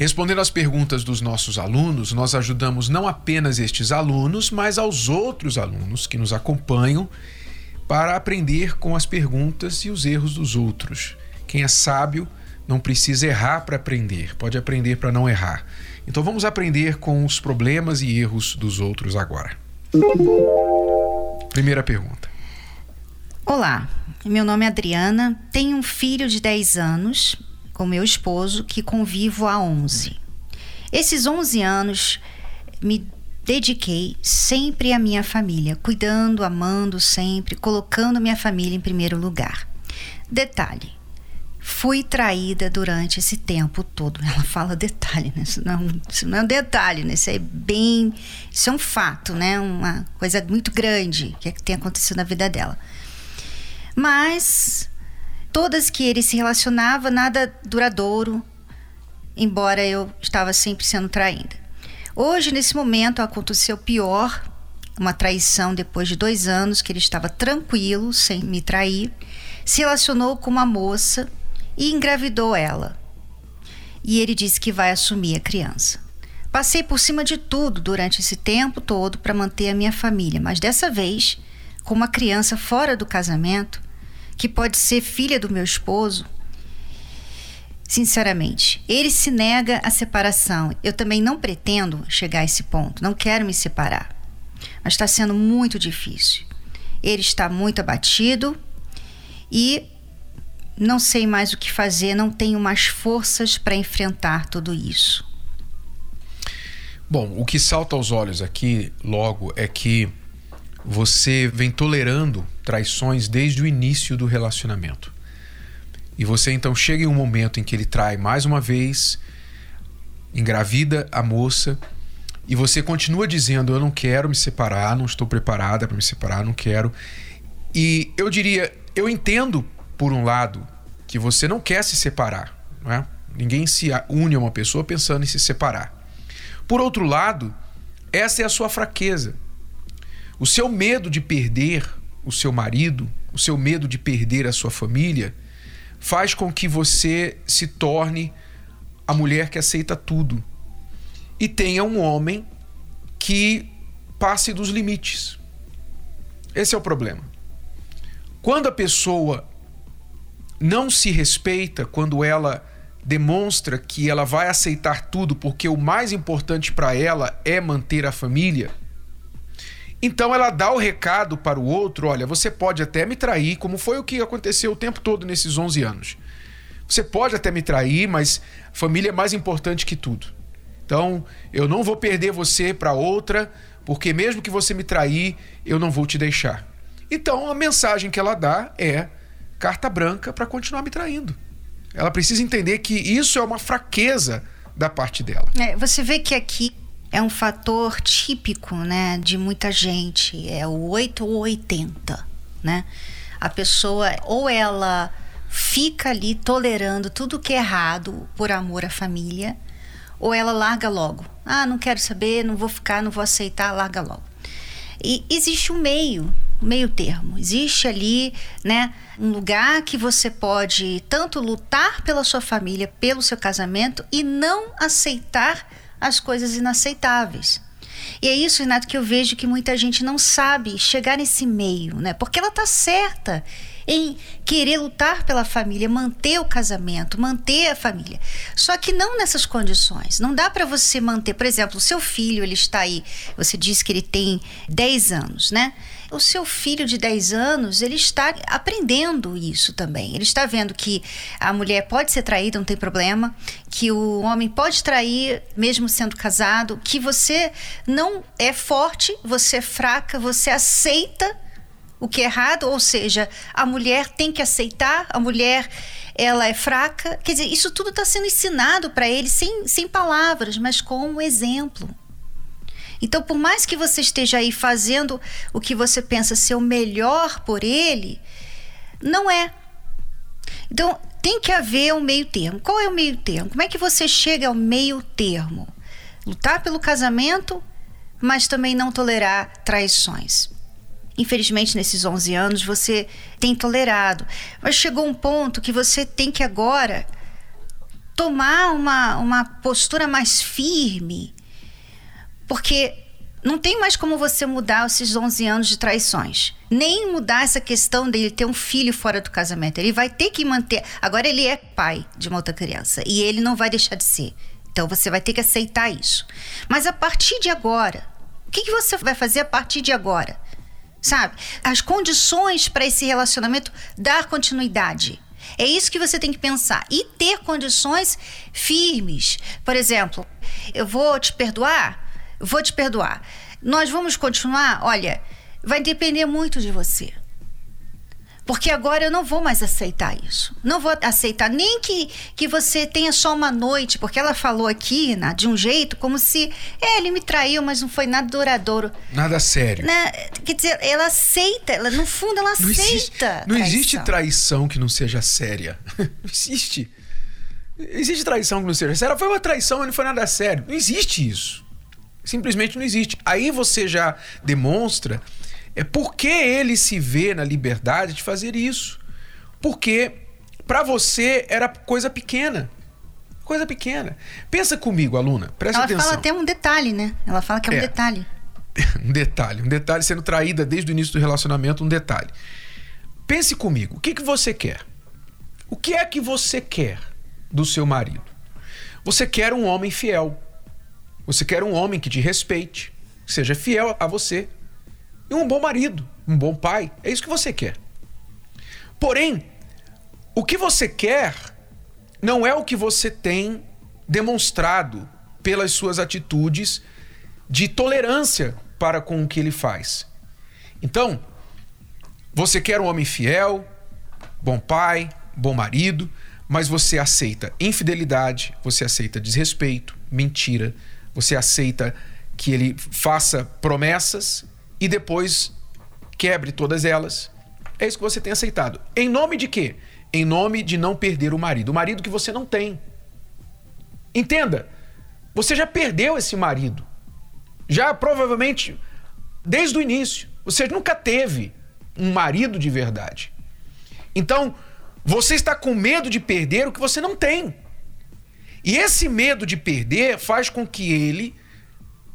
Respondendo às perguntas dos nossos alunos, nós ajudamos não apenas estes alunos, mas aos outros alunos que nos acompanham para aprender com as perguntas e os erros dos outros. Quem é sábio não precisa errar para aprender, pode aprender para não errar. Então vamos aprender com os problemas e erros dos outros agora. Primeira pergunta. Olá, meu nome é Adriana, tenho um filho de 10 anos com meu esposo, que convivo há 11. Esses 11 anos me dediquei sempre à minha família, cuidando, amando sempre, colocando minha família em primeiro lugar. Detalhe: fui traída durante esse tempo todo. Ela fala detalhe, né? Isso não, isso não é um detalhe, né? Isso é bem. Isso é um fato, né? Uma coisa muito grande que, é que tem acontecido na vida dela. Mas todas que ele se relacionava, nada duradouro, embora eu estava sempre sendo traída. Hoje, nesse momento, aconteceu pior, uma traição depois de dois anos que ele estava tranquilo, sem me trair, se relacionou com uma moça e engravidou ela. E ele disse que vai assumir a criança. Passei por cima de tudo durante esse tempo todo para manter a minha família, mas dessa vez, com uma criança fora do casamento, que pode ser filha do meu esposo, sinceramente, ele se nega à separação. Eu também não pretendo chegar a esse ponto, não quero me separar. Mas está sendo muito difícil. Ele está muito abatido e não sei mais o que fazer, não tenho mais forças para enfrentar tudo isso. Bom, o que salta aos olhos aqui logo é que você vem tolerando traições desde o início do relacionamento. E você então chega em um momento em que ele trai mais uma vez, engravida a moça, e você continua dizendo: Eu não quero me separar, não estou preparada para me separar, não quero. E eu diria: Eu entendo, por um lado, que você não quer se separar. Não é? Ninguém se une a uma pessoa pensando em se separar. Por outro lado, essa é a sua fraqueza. O seu medo de perder o seu marido, o seu medo de perder a sua família, faz com que você se torne a mulher que aceita tudo e tenha um homem que passe dos limites. Esse é o problema. Quando a pessoa não se respeita, quando ela demonstra que ela vai aceitar tudo porque o mais importante para ela é manter a família, então ela dá o recado para o outro: olha, você pode até me trair, como foi o que aconteceu o tempo todo nesses 11 anos. Você pode até me trair, mas família é mais importante que tudo. Então eu não vou perder você para outra, porque mesmo que você me trair, eu não vou te deixar. Então a mensagem que ela dá é carta branca para continuar me traindo. Ela precisa entender que isso é uma fraqueza da parte dela. É, você vê que aqui é um fator típico, né, de muita gente, é o 8 ou 80, né? A pessoa ou ela fica ali tolerando tudo que é errado por amor à família, ou ela larga logo. Ah, não quero saber, não vou ficar, não vou aceitar, larga logo. E existe um meio, meio termo. Existe ali, né, um lugar que você pode tanto lutar pela sua família, pelo seu casamento e não aceitar as coisas inaceitáveis. E é isso, Renato, que eu vejo que muita gente não sabe chegar nesse meio, né? Porque ela tá certa em querer lutar pela família, manter o casamento, manter a família. Só que não nessas condições. Não dá para você manter, por exemplo, o seu filho, ele está aí, você disse que ele tem 10 anos, né? O seu filho de 10 anos, ele está aprendendo isso também. Ele está vendo que a mulher pode ser traída, não tem problema, que o homem pode trair mesmo sendo casado, que você não é forte, você é fraca, você aceita o que é errado, ou seja, a mulher tem que aceitar, a mulher ela é fraca. Quer dizer, isso tudo está sendo ensinado para ele sem, sem palavras, mas com um exemplo. Então, por mais que você esteja aí fazendo o que você pensa ser o melhor por ele, não é. Então, tem que haver um meio termo. Qual é o meio termo? Como é que você chega ao meio termo? Lutar pelo casamento, mas também não tolerar traições. Infelizmente, nesses 11 anos, você tem tolerado. Mas chegou um ponto que você tem que agora tomar uma, uma postura mais firme. Porque não tem mais como você mudar esses 11 anos de traições. Nem mudar essa questão dele ter um filho fora do casamento. Ele vai ter que manter. Agora ele é pai de uma outra criança. E ele não vai deixar de ser. Então você vai ter que aceitar isso. Mas a partir de agora, o que, que você vai fazer a partir de agora? Sabe? As condições para esse relacionamento dar continuidade. É isso que você tem que pensar. E ter condições firmes. Por exemplo, eu vou te perdoar? Vou te perdoar. Nós vamos continuar? Olha, vai depender muito de você. Porque agora eu não vou mais aceitar isso. Não vou aceitar nem que, que você tenha só uma noite, porque ela falou aqui né, de um jeito como se é, ele me traiu, mas não foi nada duradouro. Nada sério. Né? Quer dizer, ela aceita, ela, no fundo ela não aceita. Existe, não traição. existe traição que não seja séria. Não existe. Existe traição que não seja séria. Foi uma traição, mas não foi nada sério. Não existe isso. Simplesmente não existe. Aí você já demonstra é porque ele se vê na liberdade de fazer isso. Porque para você era coisa pequena. Coisa pequena. Pensa comigo, aluna. Presta Ela atenção. fala até um detalhe, né? Ela fala que é um É. detalhe. um detalhe, um detalhe sendo traída desde o início do relacionamento, um detalhe. Pense comigo, o que, que você quer? O que é que você quer do seu marido? Você quer um homem fiel. Você quer um homem que te respeite, que seja fiel a você. E um bom marido, um bom pai. É isso que você quer. Porém, o que você quer não é o que você tem demonstrado pelas suas atitudes de tolerância para com o que ele faz. Então, você quer um homem fiel, bom pai, bom marido, mas você aceita infidelidade, você aceita desrespeito, mentira, você aceita que ele faça promessas e depois quebre todas elas. É isso que você tem aceitado. Em nome de quê? Em nome de não perder o marido. O marido que você não tem. Entenda, você já perdeu esse marido. Já provavelmente desde o início. Você nunca teve um marido de verdade. Então, você está com medo de perder o que você não tem. E esse medo de perder faz com que ele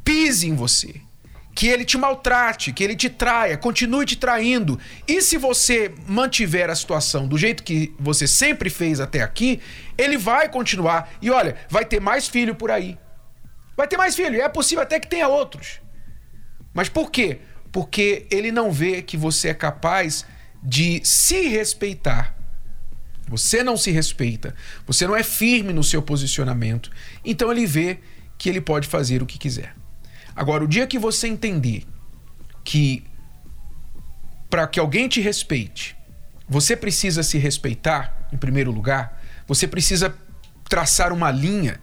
pise em você, que ele te maltrate, que ele te traia, continue te traindo. E se você mantiver a situação do jeito que você sempre fez até aqui, ele vai continuar. E olha, vai ter mais filho por aí. Vai ter mais filho, é possível até que tenha outros. Mas por quê? Porque ele não vê que você é capaz de se respeitar. Você não se respeita, você não é firme no seu posicionamento, então ele vê que ele pode fazer o que quiser. Agora, o dia que você entender que para que alguém te respeite, você precisa se respeitar, em primeiro lugar, você precisa traçar uma linha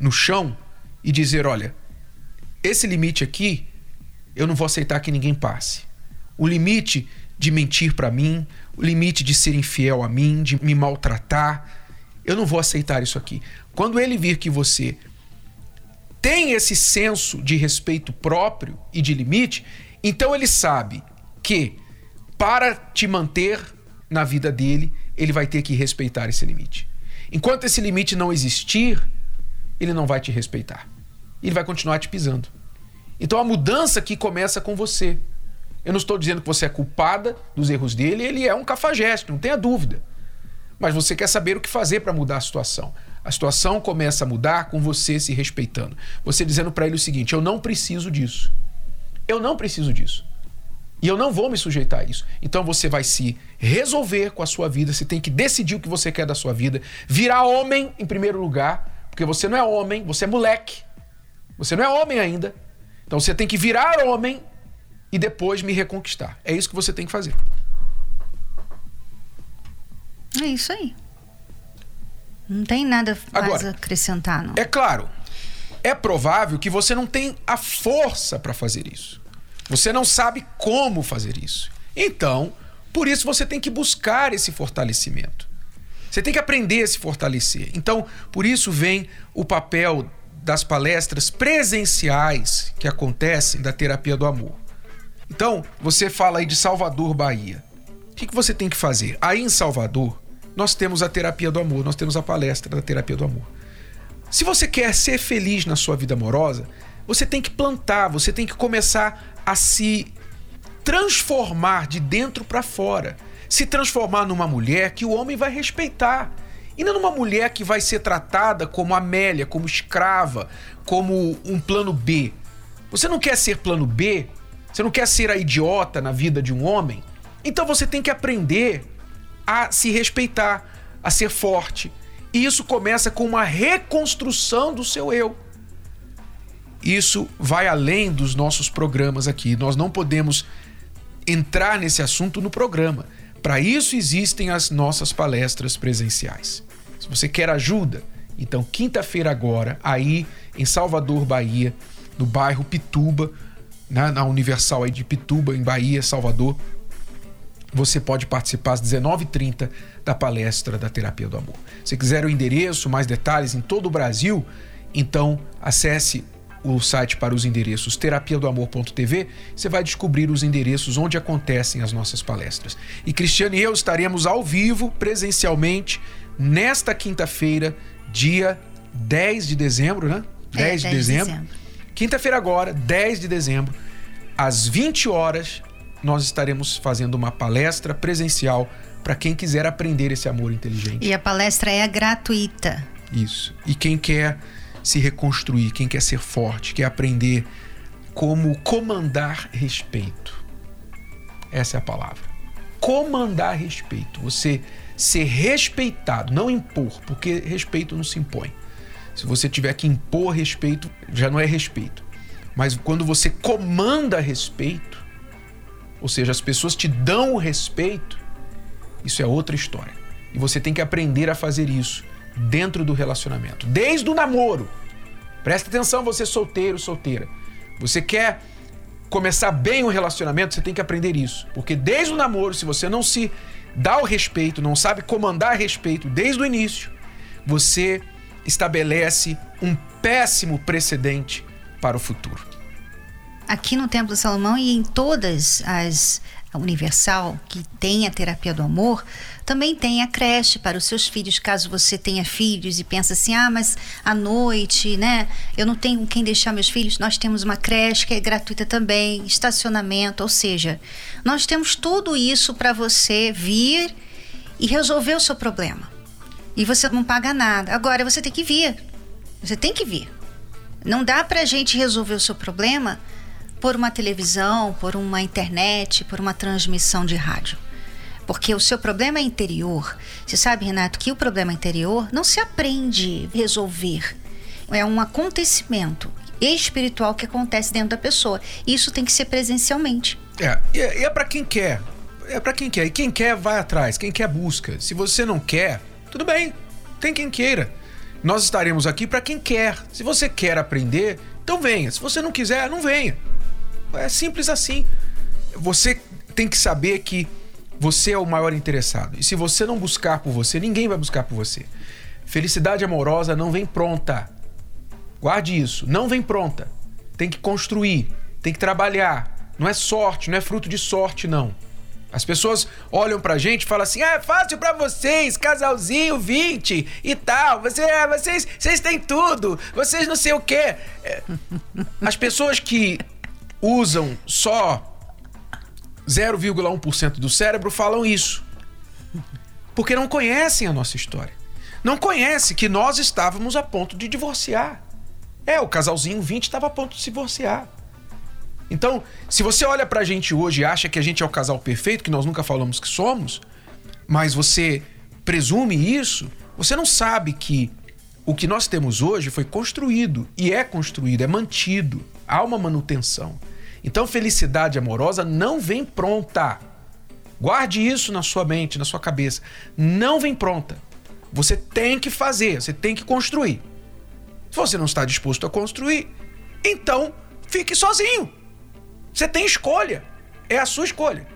no chão e dizer: olha, esse limite aqui eu não vou aceitar que ninguém passe. O limite de mentir para mim, o limite de ser infiel a mim, de me maltratar, eu não vou aceitar isso aqui. Quando ele vir que você tem esse senso de respeito próprio e de limite, então ele sabe que para te manter na vida dele, ele vai ter que respeitar esse limite. Enquanto esse limite não existir, ele não vai te respeitar. Ele vai continuar te pisando. Então a mudança aqui começa com você. Eu não estou dizendo que você é culpada dos erros dele, ele é um cafajeste, não tenha dúvida. Mas você quer saber o que fazer para mudar a situação. A situação começa a mudar com você se respeitando. Você dizendo para ele o seguinte: eu não preciso disso. Eu não preciso disso. E eu não vou me sujeitar a isso. Então você vai se resolver com a sua vida, você tem que decidir o que você quer da sua vida, virar homem em primeiro lugar, porque você não é homem, você é moleque. Você não é homem ainda. Então você tem que virar homem e depois me reconquistar. É isso que você tem que fazer. É isso aí. Não tem nada mais Agora, a acrescentar, não. É claro, é provável que você não tem a força para fazer isso. Você não sabe como fazer isso. Então, por isso você tem que buscar esse fortalecimento. Você tem que aprender a se fortalecer. Então, por isso vem o papel das palestras presenciais que acontecem da terapia do amor. Então, você fala aí de Salvador, Bahia. O que, que você tem que fazer? Aí em Salvador, nós temos a terapia do amor, nós temos a palestra da terapia do amor. Se você quer ser feliz na sua vida amorosa, você tem que plantar, você tem que começar a se transformar de dentro para fora. Se transformar numa mulher que o homem vai respeitar. E não numa mulher que vai ser tratada como Amélia, como escrava, como um plano B. Você não quer ser plano B? Você não quer ser a idiota na vida de um homem? Então você tem que aprender a se respeitar, a ser forte. E isso começa com uma reconstrução do seu eu. Isso vai além dos nossos programas aqui. Nós não podemos entrar nesse assunto no programa. Para isso existem as nossas palestras presenciais. Se você quer ajuda, então quinta-feira agora, aí em Salvador, Bahia, no bairro Pituba, na, na Universal aí de Pituba, em Bahia, Salvador, você pode participar às 19h30 da palestra da Terapia do Amor. Se quiser o endereço, mais detalhes em todo o Brasil, então acesse o site para os endereços terapia do amor.tv, você vai descobrir os endereços onde acontecem as nossas palestras. E Cristiano e eu estaremos ao vivo, presencialmente, nesta quinta-feira, dia 10 de dezembro, né? 10, é, 10 de dezembro. dezembro. Quinta-feira agora, 10 de dezembro, às 20 horas, nós estaremos fazendo uma palestra presencial para quem quiser aprender esse amor inteligente. E a palestra é gratuita. Isso. E quem quer se reconstruir, quem quer ser forte, quer aprender como comandar respeito. Essa é a palavra. Comandar respeito. Você ser respeitado, não impor, porque respeito não se impõe. Se você tiver que impor respeito, já não é respeito. Mas quando você comanda respeito, ou seja, as pessoas te dão o respeito, isso é outra história. E você tem que aprender a fazer isso dentro do relacionamento, desde o namoro. Presta atenção, você solteiro, solteira. Você quer começar bem o relacionamento, você tem que aprender isso. Porque desde o namoro, se você não se dá o respeito, não sabe comandar respeito desde o início, você estabelece um péssimo precedente para o futuro. Aqui no Templo de Salomão e em todas as Universal, que tem a terapia do amor, também tem a creche para os seus filhos, caso você tenha filhos e pensa assim: "Ah, mas à noite, né? Eu não tenho quem deixar meus filhos". Nós temos uma creche que é gratuita também, estacionamento, ou seja, nós temos tudo isso para você vir e resolver o seu problema. E você não paga nada. Agora você tem que vir. Você tem que vir. Não dá para a gente resolver o seu problema por uma televisão, por uma internet, por uma transmissão de rádio. Porque o seu problema é interior. Você sabe, Renato, que o problema interior não se aprende a resolver. É um acontecimento espiritual que acontece dentro da pessoa. Isso tem que ser presencialmente. É, e é, é para quem quer. É para quem quer. E quem quer, vai atrás. Quem quer, busca. Se você não quer, tudo bem. Tem quem queira. Nós estaremos aqui para quem quer. Se você quer aprender, então venha. Se você não quiser, não venha. É simples assim. Você tem que saber que você é o maior interessado. E se você não buscar por você, ninguém vai buscar por você. Felicidade amorosa não vem pronta. Guarde isso. Não vem pronta. Tem que construir, tem que trabalhar. Não é sorte, não é fruto de sorte, não. As pessoas olham pra gente e falam assim: ah, é fácil para vocês, casalzinho 20 e tal. Você, é, vocês, vocês têm tudo, vocês não sei o quê. É, as pessoas que usam só 0,1% do cérebro falam isso. Porque não conhecem a nossa história. Não conhecem que nós estávamos a ponto de divorciar. É, o casalzinho 20 estava a ponto de se divorciar. Então, se você olha pra gente hoje e acha que a gente é o casal perfeito, que nós nunca falamos que somos, mas você presume isso, você não sabe que o que nós temos hoje foi construído e é construído, é mantido. Há uma manutenção. Então, felicidade amorosa não vem pronta. Guarde isso na sua mente, na sua cabeça. Não vem pronta. Você tem que fazer, você tem que construir. Se você não está disposto a construir, então fique sozinho. Você tem escolha. É a sua escolha.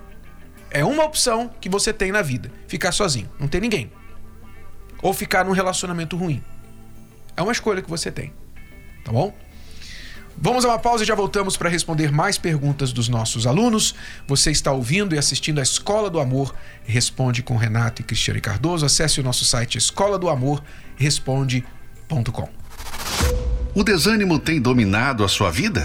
É uma opção que você tem na vida: ficar sozinho, não ter ninguém. Ou ficar num relacionamento ruim. É uma escolha que você tem. Tá bom? Vamos a uma pausa e já voltamos para responder mais perguntas dos nossos alunos. Você está ouvindo e assistindo a Escola do Amor Responde com Renato e Cristiane Cardoso. Acesse o nosso site escola do amor responde.com. O desânimo tem dominado a sua vida?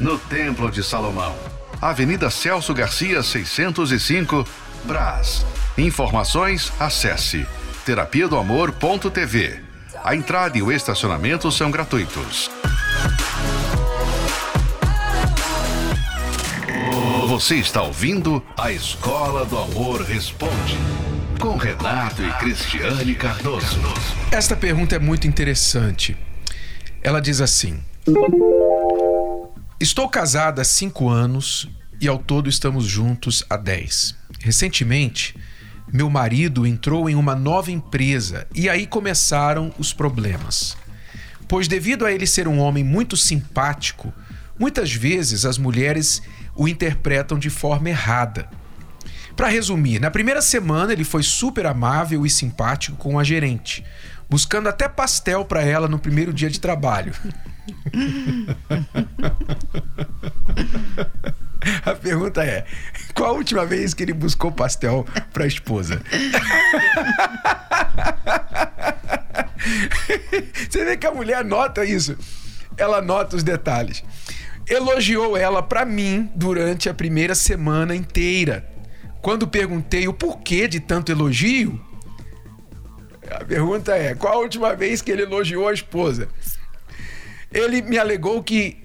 no Templo de Salomão. Avenida Celso Garcia, 605, Brás. Informações, acesse terapia do amor.tv. A entrada e o estacionamento são gratuitos. Você está ouvindo a Escola do Amor Responde com Renato e Cristiane Cardoso. Esta pergunta é muito interessante. Ela diz assim: Estou casada há cinco anos e ao todo estamos juntos há dez. Recentemente, meu marido entrou em uma nova empresa e aí começaram os problemas. Pois, devido a ele ser um homem muito simpático, muitas vezes as mulheres o interpretam de forma errada. Para resumir, na primeira semana ele foi super amável e simpático com a gerente, buscando até pastel para ela no primeiro dia de trabalho. A pergunta é: qual a última vez que ele buscou pastel para a esposa? Você vê que a mulher nota isso. Ela nota os detalhes. Elogiou ela para mim durante a primeira semana inteira. Quando perguntei o porquê de tanto elogio, a pergunta é: qual a última vez que ele elogiou a esposa? Ele me alegou que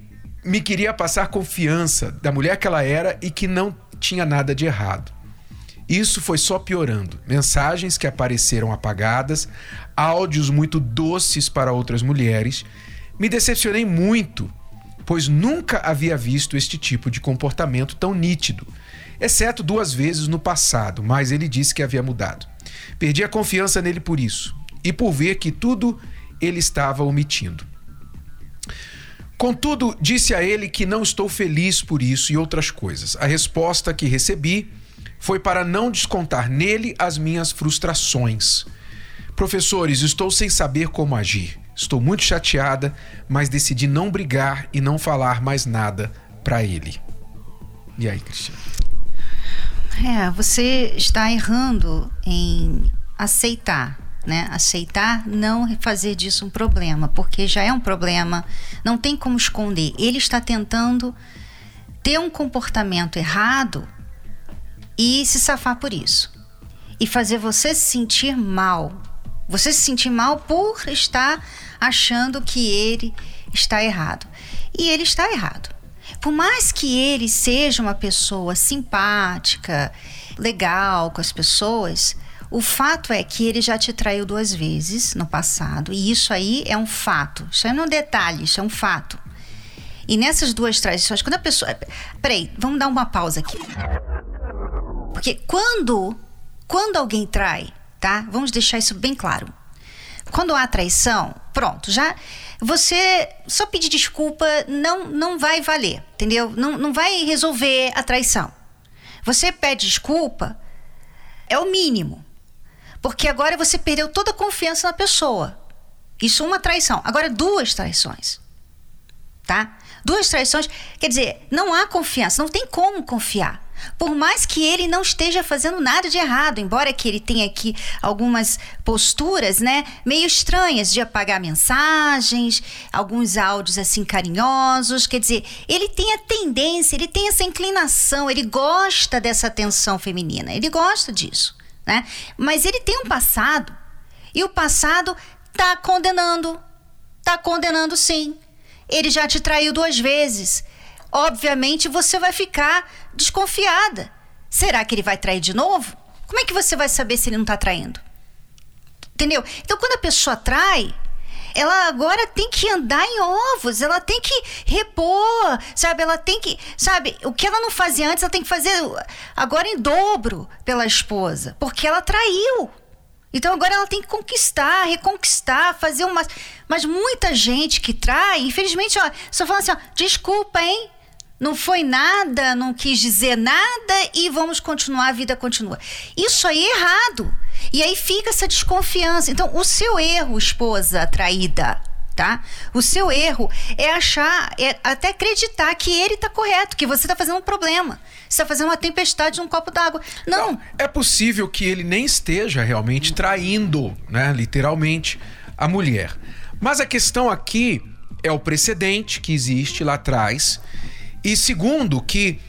me queria passar confiança da mulher que ela era e que não tinha nada de errado. Isso foi só piorando. Mensagens que apareceram apagadas, áudios muito doces para outras mulheres. Me decepcionei muito, pois nunca havia visto este tipo de comportamento tão nítido, exceto duas vezes no passado, mas ele disse que havia mudado. Perdi a confiança nele por isso e por ver que tudo ele estava omitindo. Contudo, disse a ele que não estou feliz por isso e outras coisas. A resposta que recebi foi para não descontar nele as minhas frustrações. Professores, estou sem saber como agir. Estou muito chateada, mas decidi não brigar e não falar mais nada para ele. E aí, Cristiano? É, você está errando em aceitar né? Aceitar, não fazer disso um problema, porque já é um problema, não tem como esconder. Ele está tentando ter um comportamento errado e se safar por isso. E fazer você se sentir mal. Você se sentir mal por estar achando que ele está errado. E ele está errado. Por mais que ele seja uma pessoa simpática, legal com as pessoas, o fato é que ele já te traiu duas vezes no passado, e isso aí é um fato. Isso aí não é um detalhe, isso é um fato. E nessas duas traições, quando a pessoa. Peraí, vamos dar uma pausa aqui. Porque quando, quando alguém trai, tá? Vamos deixar isso bem claro. Quando há traição, pronto, já você só pedir desculpa não, não vai valer, entendeu? Não, não vai resolver a traição. Você pede desculpa, é o mínimo. Porque agora você perdeu toda a confiança na pessoa. Isso é uma traição. Agora, duas traições. Tá? Duas traições. Quer dizer, não há confiança, não tem como confiar. Por mais que ele não esteja fazendo nada de errado, embora que ele tenha aqui algumas posturas, né, meio estranhas de apagar mensagens, alguns áudios assim carinhosos, quer dizer, ele tem a tendência, ele tem essa inclinação, ele gosta dessa atenção feminina, ele gosta disso né? Mas ele tem um passado e o passado está condenando, Tá condenando sim. Ele já te traiu duas vezes. Obviamente você vai ficar desconfiada. Será que ele vai trair de novo? Como é que você vai saber se ele não tá traindo? Entendeu? Então quando a pessoa trai, ela agora tem que andar em ovos, ela tem que repor, sabe? Ela tem que, sabe? O que ela não fazia antes, ela tem que fazer agora em dobro pela esposa, porque ela traiu. Então agora ela tem que conquistar, reconquistar, fazer uma. Mas muita gente que trai, infelizmente, ó, só fala assim: ó, desculpa, hein? Não foi nada, não quis dizer nada e vamos continuar, a vida continua. Isso aí é errado. E aí fica essa desconfiança. Então, o seu erro, esposa traída, tá? O seu erro é achar, é até acreditar que ele tá correto, que você tá fazendo um problema. Você tá fazendo uma tempestade num copo d'água. Não. Não. É possível que ele nem esteja realmente traindo, né? Literalmente, a mulher. Mas a questão aqui é o precedente que existe lá atrás. E segundo, que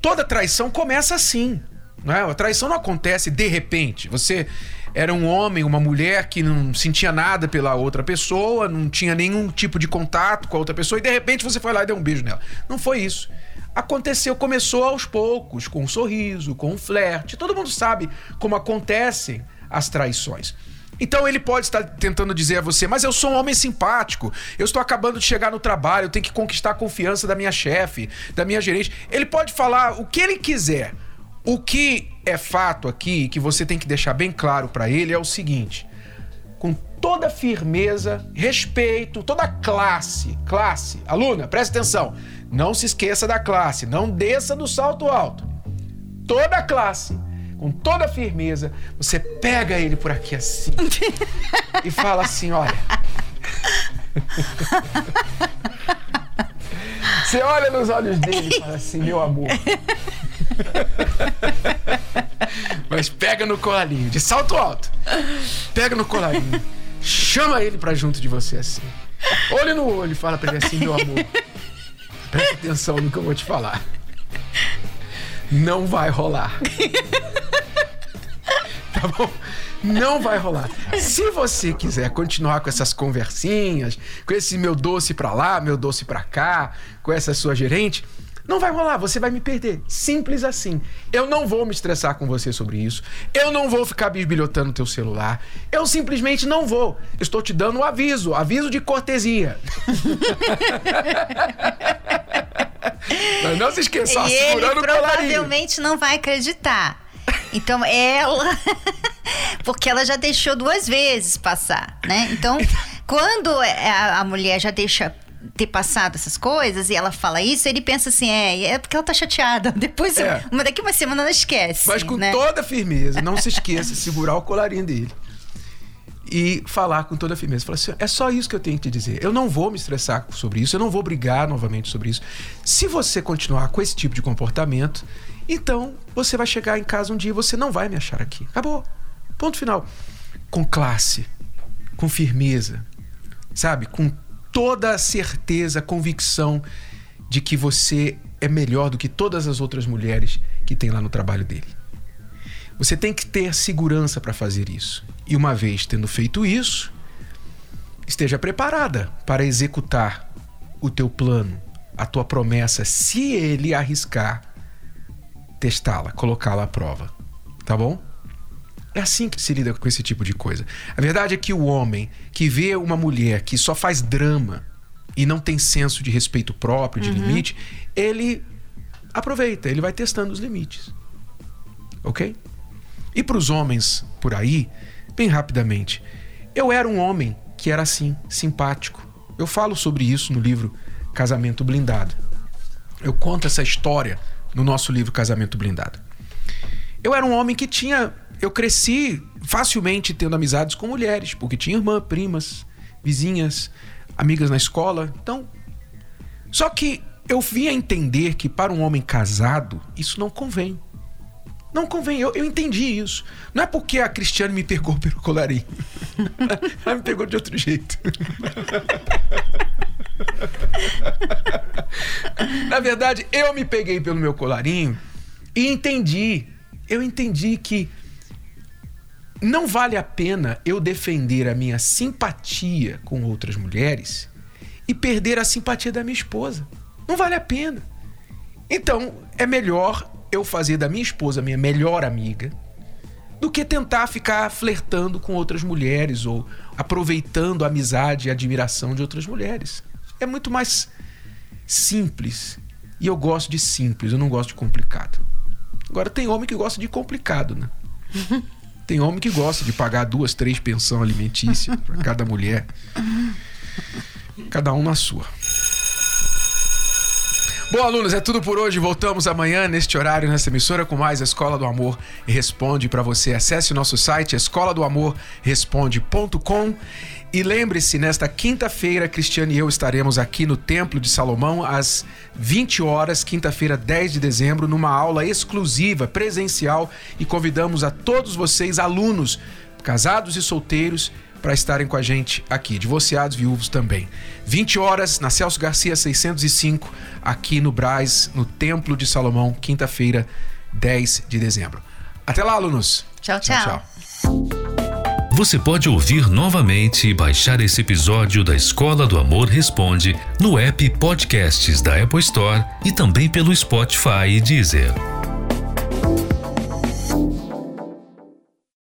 toda traição começa assim. Né? A traição não acontece de repente. Você era um homem, uma mulher que não sentia nada pela outra pessoa, não tinha nenhum tipo de contato com a outra pessoa e de repente você foi lá e deu um beijo nela. Não foi isso. Aconteceu, começou aos poucos, com um sorriso, com um flerte. Todo mundo sabe como acontecem as traições. Então ele pode estar tentando dizer a você, mas eu sou um homem simpático, eu estou acabando de chegar no trabalho, eu tenho que conquistar a confiança da minha chefe, da minha gerente. Ele pode falar o que ele quiser, o que é fato aqui, que você tem que deixar bem claro para ele, é o seguinte: com toda firmeza, respeito, toda classe, classe, aluna, presta atenção, não se esqueça da classe, não desça do salto alto. Toda classe, com toda firmeza, você pega ele por aqui assim e fala assim: olha. Você olha nos olhos dele e fala assim, meu amor. Mas pega no colarinho, de salto alto. Pega no colarinho. Chama ele pra junto de você assim. Olho no olho e fala pra ele assim, meu amor. Presta atenção no que eu vou te falar. Não vai rolar. Tá bom? Não vai rolar. Se você quiser continuar com essas conversinhas, com esse meu doce pra lá, meu doce pra cá, com essa sua gerente, não vai rolar, você vai me perder. Simples assim. Eu não vou me estressar com você sobre isso. Eu não vou ficar bisbilhotando teu celular. Eu simplesmente não vou. Estou te dando um aviso, aviso de cortesia. Mas não se esqueça, e segurando ele provavelmente não vai acreditar. Então ela. Porque ela já deixou duas vezes passar, né? Então, quando é, a, a mulher já deixa ter passado essas coisas e ela fala isso, ele pensa assim, é, é porque ela tá chateada. Depois, é. uma daqui uma semana ela esquece. Mas com né? toda firmeza, não se esqueça, segurar o colarinho dele. E falar com toda firmeza. Falar assim: é só isso que eu tenho que te dizer. Eu não vou me estressar sobre isso, eu não vou brigar novamente sobre isso. Se você continuar com esse tipo de comportamento, então, você vai chegar em casa um dia e você não vai me achar aqui. Acabou. Ponto final. Com classe, com firmeza, sabe? Com toda a certeza, convicção de que você é melhor do que todas as outras mulheres que tem lá no trabalho dele. Você tem que ter segurança para fazer isso. E uma vez tendo feito isso, esteja preparada para executar o teu plano, a tua promessa, se ele arriscar testá-la, colocá-la à prova. Tá bom? É assim que se lida com esse tipo de coisa. A verdade é que o homem que vê uma mulher que só faz drama e não tem senso de respeito próprio, de uhum. limite, ele aproveita, ele vai testando os limites. Ok? E para os homens por aí, bem rapidamente, eu era um homem que era assim, simpático. Eu falo sobre isso no livro Casamento Blindado. Eu conto essa história no nosso livro Casamento Blindado. Eu era um homem que tinha. Eu cresci facilmente tendo amizades com mulheres, porque tinha irmã, primas, vizinhas, amigas na escola. Então. Só que eu vim a entender que para um homem casado, isso não convém. Não convém, eu, eu entendi isso. Não é porque a Cristiane me pegou pelo colarinho. Ela me pegou de outro jeito. Na verdade, eu me peguei pelo meu colarinho e entendi. Eu entendi que não vale a pena eu defender a minha simpatia com outras mulheres e perder a simpatia da minha esposa. Não vale a pena. Então, é melhor eu fazer da minha esposa minha melhor amiga do que tentar ficar flertando com outras mulheres ou aproveitando a amizade e admiração de outras mulheres. É muito mais simples. E eu gosto de simples, eu não gosto de complicado. Agora tem homem que gosta de complicado, né? Tem homem que gosta de pagar duas, três pensão alimentícia para cada mulher. Cada um na sua. Bom, alunos, é tudo por hoje. Voltamos amanhã neste horário, nessa emissora, com mais Escola do Amor Responde para você. Acesse o nosso site, escola do amor responde.com e lembre-se, nesta quinta-feira, Cristiane e eu estaremos aqui no Templo de Salomão às 20 horas, quinta-feira, 10 de dezembro, numa aula exclusiva, presencial, e convidamos a todos vocês, alunos, casados e solteiros, para estarem com a gente aqui, divorciados, viúvos também. 20 horas na Celso Garcia 605, aqui no Braz, no Templo de Salomão, quinta-feira, 10 de dezembro. Até lá, alunos. tchau. tchau, tchau. Você pode ouvir novamente e baixar esse episódio da Escola do Amor Responde no app Podcasts da Apple Store e também pelo Spotify e Deezer.